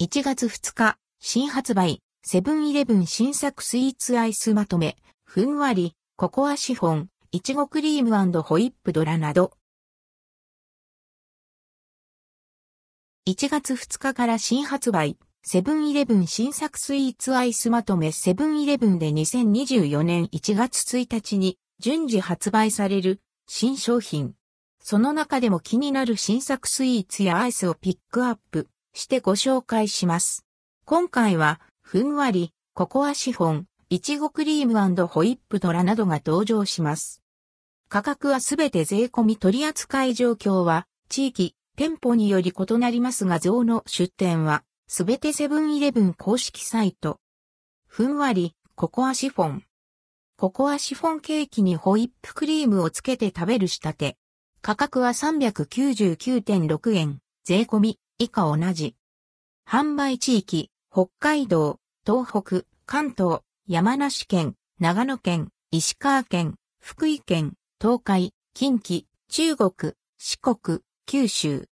1月2日、新発売、セブンイレブン新作スイーツアイスまとめ、ふんわり、ココアシフォン、いちごクリームホイップドラなど。1月2日から新発売、セブンイレブン新作スイーツアイスまとめセブンイレブンで2024年1月1日に順次発売される新商品。その中でも気になる新作スイーツやアイスをピックアップしてご紹介します。今回は、ふんわり、ココアシフォン、いちごクリームホイップドラなどが登場します。価格はすべて税込み取扱い状況は、地域、店舗により異なりますが像の出店は、すべてセブンイレブン公式サイト。ふんわり、ココアシフォン。ココアシフォンケーキにホイップクリームをつけて食べる仕立て。価格は399.6円、税込み、以下同じ。販売地域、北海道、東北、関東、山梨県、長野県、石川県、福井県、東海、近畿、中国、四国、九州。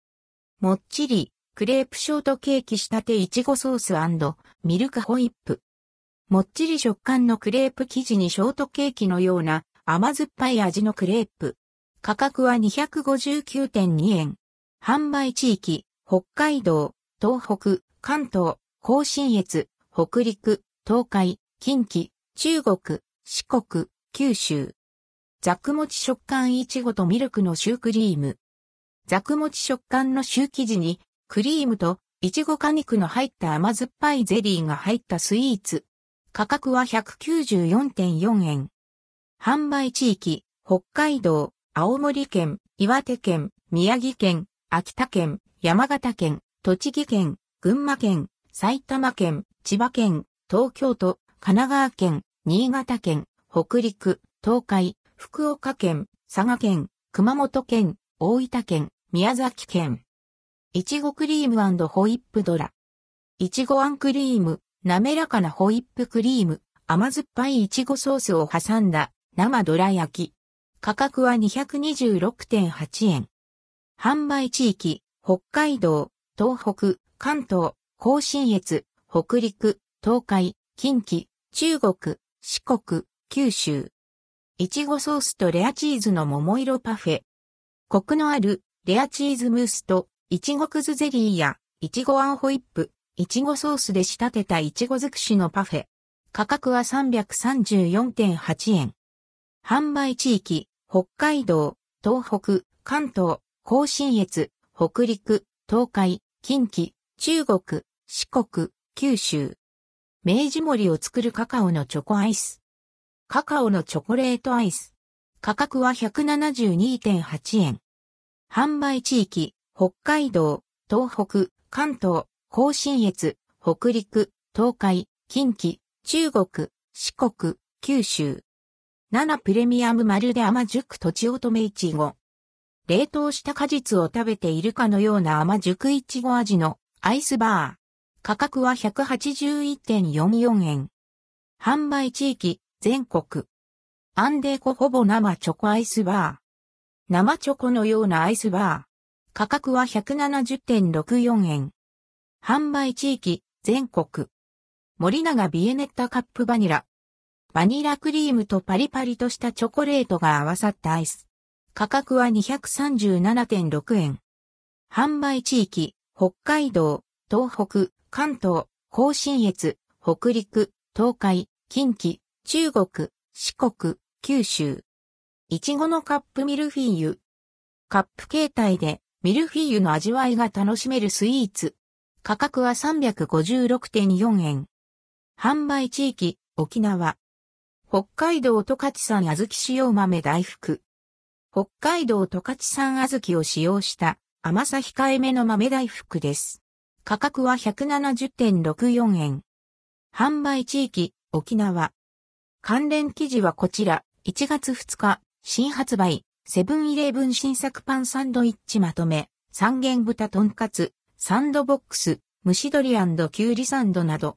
もっちり、クレープショートケーキ仕立ていちごソースミルクホイップ。もっちり食感のクレープ生地にショートケーキのような甘酸っぱい味のクレープ。価格は259.2円。販売地域、北海道、東北、関東、甲信越、北陸、東海、近畿、中国、四国、九州。ザクモチ食感いちごとミルクのシュークリーム。ザクモチ食感のシュー生地に、クリームといちご果肉の入った甘酸っぱいゼリーが入ったスイーツ。価格は194.4円。販売地域、北海道、青森県、岩手県、宮城県、秋田県、山形県、栃木県、群馬県、埼玉県、千葉県、東京都、神奈川県、新潟県、北陸、東海、福岡県、佐賀県、熊本県、大分県、宮崎県。いちごクリームホイップドラ。いちごあんクリーム、滑らかなホイップクリーム、甘酸っぱいいちごソースを挟んだ生ドラ焼き。価格は226.8円。販売地域、北海道、東北、関東、甲信越、北陸、東海、近畿、中国、四国、九州。いちごソースとレアチーズの桃色パフェ。コクのあるレアチーズムースといちごくずゼリーやいちごあんホイップ、いちごソースで仕立てたいちご尽くしのパフェ。価格は334.8円。販売地域、北海道、東北、関東、甲信越、北陸、東海、近畿、中国、四国、九州。明治森を作るカカオのチョコアイス。カカオのチョコレートアイス。価格は172.8円。販売地域、北海道、東北、関東、甲信越、北陸、東海、近畿、中国、四国、九州。7プレミアムまるで甘熟とちおとめいちご。冷凍した果実を食べているかのような甘熟いちご味のアイスバー。価格は181.44円。販売地域、全国。アンデーコほぼ生チョコアイスバー。生チョコのようなアイスバー。価格は170.64円。販売地域、全国。森永ビエネッタカップバニラ。バニラクリームとパリパリとしたチョコレートが合わさったアイス。価格は237.6円。販売地域、北海道、東北、関東、甲信越、北陸、東海、近畿、中国、四国、九州。いちごのカップミルフィーユ。カップ形態でミルフィーユの味わいが楽しめるスイーツ。価格は356.4円。販売地域、沖縄。北海道十勝産小豆使用豆大福。北海道十勝産小豆を使用した甘さ控えめの豆大福です。価格は170.64円。販売地域、沖縄。関連記事はこちら、1月2日、新発売、セブンイレブン新作パンサンドイッチまとめ、三元豚とんかつ、サンドボックス、蒸し鶏きゅうりサンドなど。